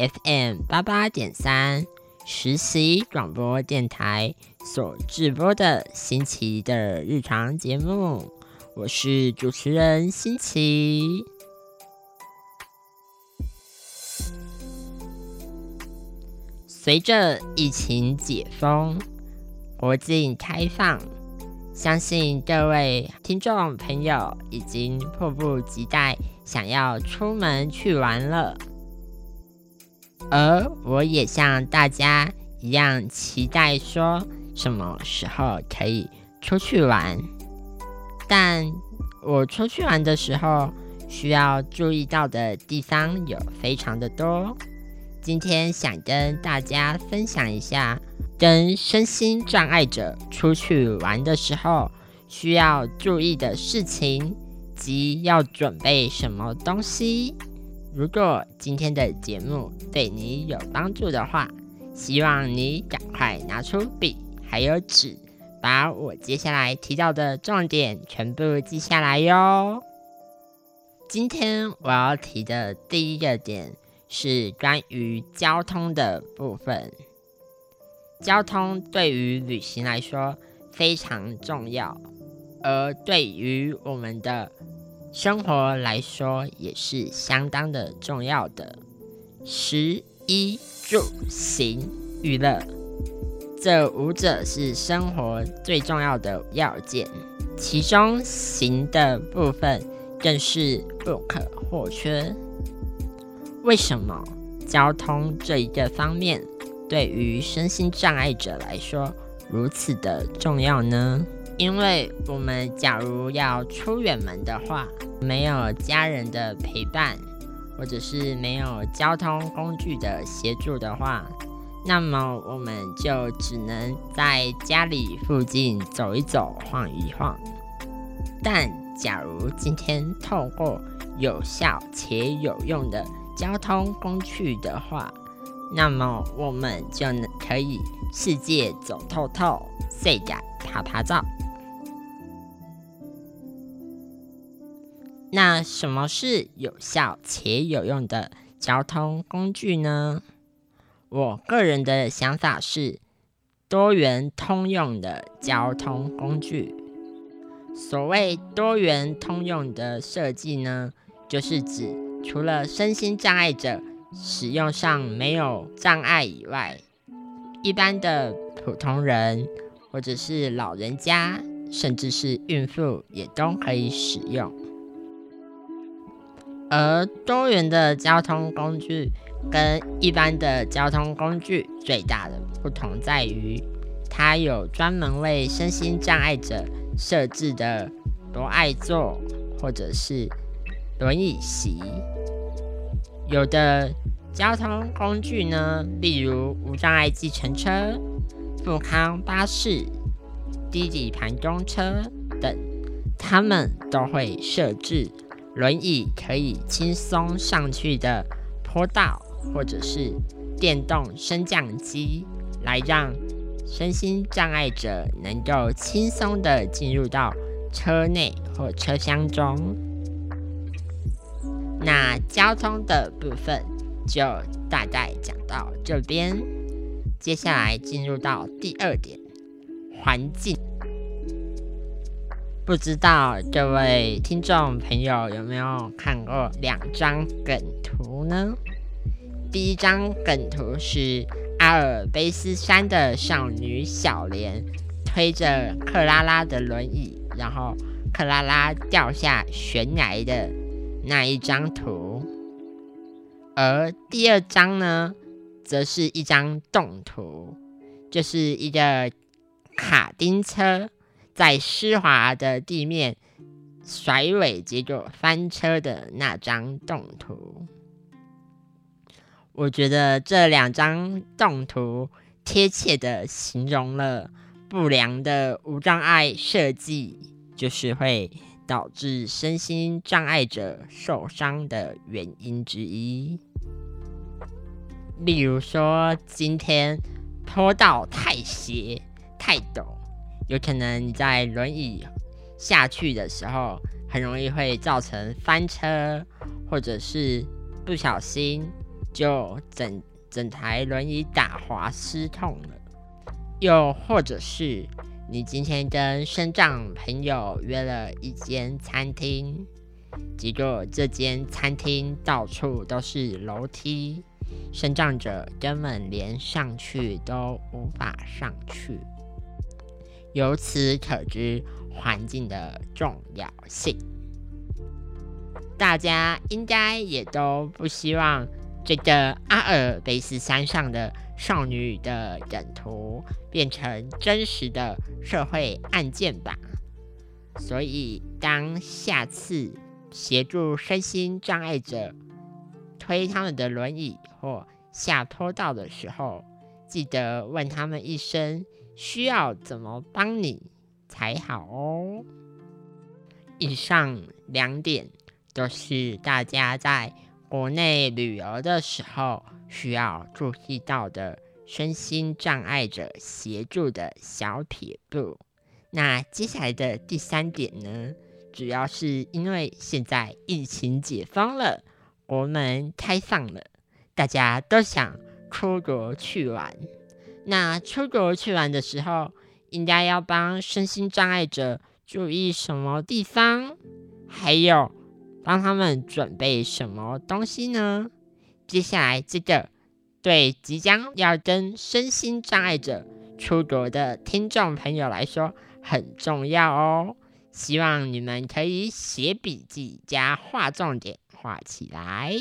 FM 八八点三实习广播电台所直播的新奇的日常节目，我是主持人新奇。随着疫情解封，国境开放。相信各位听众朋友已经迫不及待想要出门去玩了，而我也像大家一样期待说什么时候可以出去玩。但我出去玩的时候需要注意到的地方有非常的多，今天想跟大家分享一下。跟身心障碍者出去玩的时候，需要注意的事情及要准备什么东西。如果今天的节目对你有帮助的话，希望你赶快拿出笔还有纸，把我接下来提到的重点全部记下来哟。今天我要提的第一个点是关于交通的部分。交通对于旅行来说非常重要，而对于我们的生活来说也是相当的重要的。食衣住行娱乐，这五者是生活最重要的要件，其中行的部分更是不可或缺。为什么交通这一个方面？对于身心障碍者来说，如此的重要呢？因为我们假如要出远门的话，没有家人的陪伴，或者是没有交通工具的协助的话，那么我们就只能在家里附近走一走、晃一晃。但假如今天透过有效且有用的交通工具的话，那么我们就能可以世界走透透，世界拍拍照。那什么是有效且有用的交通工具呢？我个人的想法是多元通用的交通工具。所谓多元通用的设计呢，就是指除了身心障碍者。使用上没有障碍以外，一般的普通人或者是老人家，甚至是孕妇也都可以使用。而多元的交通工具跟一般的交通工具最大的不同在于，它有专门为身心障碍者设置的多爱座或者是轮椅席。有的交通工具呢，例如无障碍计程车、富康巴士、低底盘公车等，他们都会设置轮椅可以轻松上去的坡道，或者是电动升降机，来让身心障碍者能够轻松的进入到车内或车厢中。那交通的部分就大概讲到这边，接下来进入到第二点，环境。不知道各位听众朋友有没有看过两张梗图呢？第一张梗图是阿尔卑斯山的少女小莲推着克拉拉的轮椅，然后克拉拉掉下悬崖的。那一张图，而第二张呢，则是一张动图，就是一个卡丁车在湿滑的地面甩尾，结果翻车的那张动图。我觉得这两张动图贴切的形容了不良的无障碍设计，就是会导致身心障碍者受伤的原因之一。例如说，今天坡道太斜、太陡，有可能你在轮椅下去的时候，很容易会造成翻车，或者是不小心就整整台轮椅打滑失痛了。又或者是你今天跟身障朋友约了一间餐厅，结果这间餐厅到处都是楼梯。生长者根本连上去都无法上去，由此可知环境的重要性。大家应该也都不希望这个阿尔卑斯山上的少女的梗图变成真实的社会案件吧？所以，当下次协助身心障碍者推他们的轮椅，或下坡道的时候，记得问他们一声，需要怎么帮你才好哦。以上两点都是大家在国内旅游的时候需要注意到的身心障碍者协助的小撇步。那接下来的第三点呢，主要是因为现在疫情解封了，国门开放了。大家都想出国去玩，那出国去玩的时候，应该要帮身心障碍者注意什么地方？还有帮他们准备什么东西呢？接下来这个对即将要跟身心障碍者出国的听众朋友来说很重要哦，希望你们可以写笔记加画重点，画起来。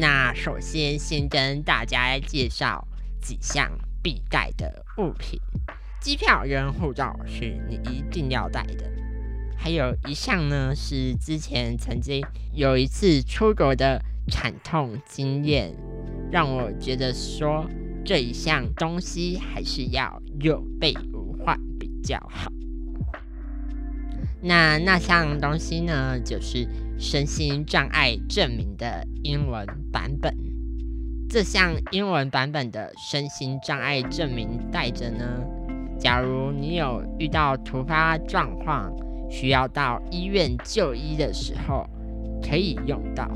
那首先，先跟大家介绍几项必带的物品。机票跟护照是你一定要带的。还有一项呢，是之前曾经有一次出国的惨痛经验，让我觉得说这一项东西还是要有备无患比较好。那那项东西呢，就是身心障碍证明的英文版本。这项英文版本的身心障碍证明带着呢，假如你有遇到突发状况需要到医院就医的时候，可以用到；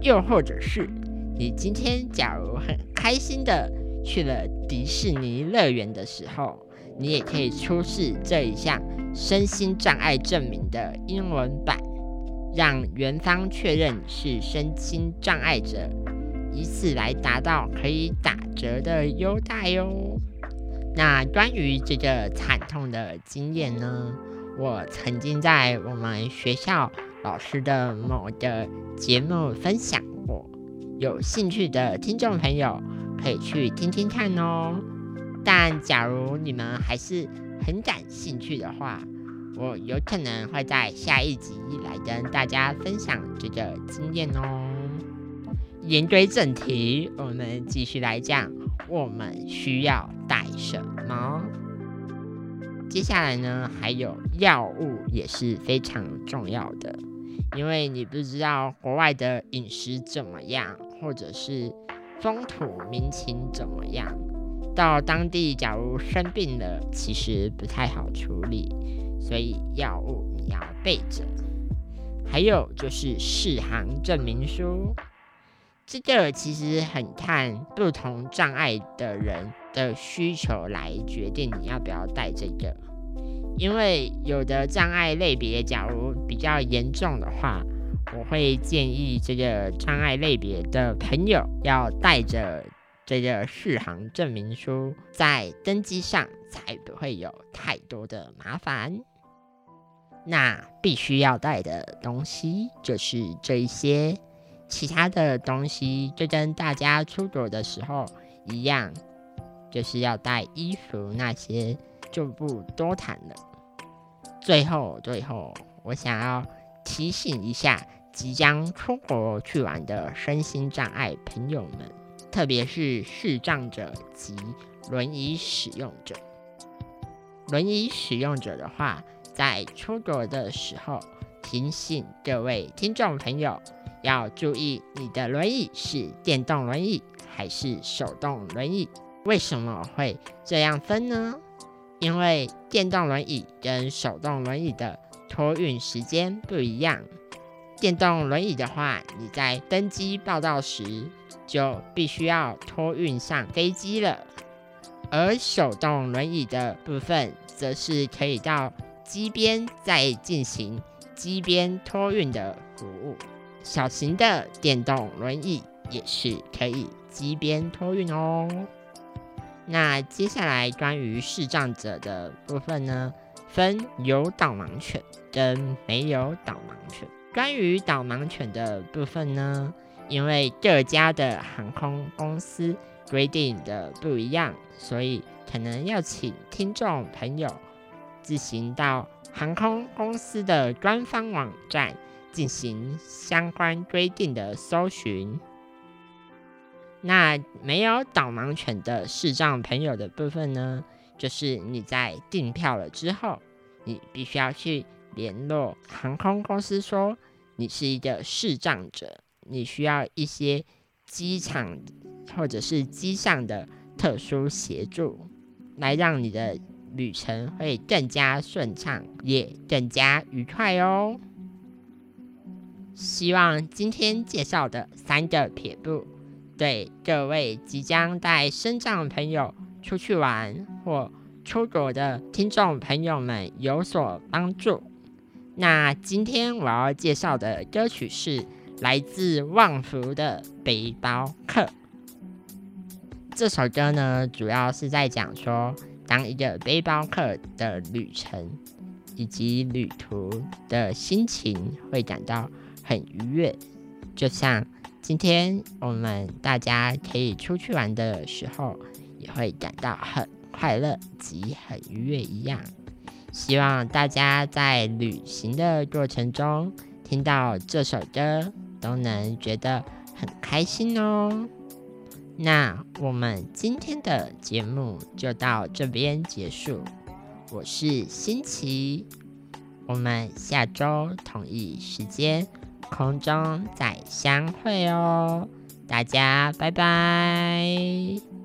又或者是你今天假如很开心的去了迪士尼乐园的时候，你也可以出示这一项。身心障碍证明的英文版，让园方确认是身心障碍者，以此来达到可以打折的优待哟。那关于这个惨痛的经验呢，我曾经在我们学校老师的某个节目分享过，有兴趣的听众朋友可以去听听看哦。但假如你们还是很感兴趣的话，我有可能会在下一集来跟大家分享这个经验哦。言归正题，我们继续来讲我们需要带什么。接下来呢，还有药物也是非常重要的，因为你不知道国外的饮食怎么样，或者是风土民情怎么样。到当地，假如生病了，其实不太好处理，所以药物你要备着。还有就是适航证明书，这个其实很看不同障碍的人的需求来决定你要不要带这个。因为有的障碍类别，假如比较严重的话，我会建议这个障碍类别的朋友要带着。这个适航证明书在登机上才不会有太多的麻烦。那必须要带的东西就是这一些，其他的东西就跟大家出国的时候一样，就是要带衣服那些就不多谈了。最后，最后，我想要提醒一下即将出国去玩的身心障碍朋友们，特别是视障者及轮椅使用者。轮椅使用者的话，在出国的时候，提醒各位听众朋友要注意，你的轮椅是电动轮椅还是手动轮椅？为什么会这样分呢？因为电动轮椅跟手动轮椅的托运时间不一样。电动轮椅的话，你在登机报到时就必须要托运上飞机了；而手动轮椅的部分，则是可以到机边再进行机边托运的服务。小型的电动轮椅也是可以机边托运哦。那接下来关于视障者的部分呢，分有导盲犬跟没有导盲犬。关于导盲犬的部分呢，因为各家的航空公司规定的不一样，所以可能要请听众朋友自行到航空公司的官方网站进行相关规定的搜寻。那没有导盲犬的视障朋友的部分呢，就是你在订票了之后，你必须要去联络航空公司，说你是一个视障者，你需要一些机场或者是机上的特殊协助，来让你的旅程会更加顺畅，也更加愉快哦。希望今天介绍的三个撇步。对各位即将带身障朋友出去玩或出国的听众朋友们有所帮助。那今天我要介绍的歌曲是来自旺福的《背包客》。这首歌呢，主要是在讲说，当一个背包客的旅程以及旅途的心情会感到很愉悦，就像。今天我们大家可以出去玩的时候，也会感到很快乐及很愉悦一样。希望大家在旅行的过程中听到这首歌，都能觉得很开心哦。那我们今天的节目就到这边结束。我是新奇，我们下周同一时间。空中再相会哦，大家拜拜。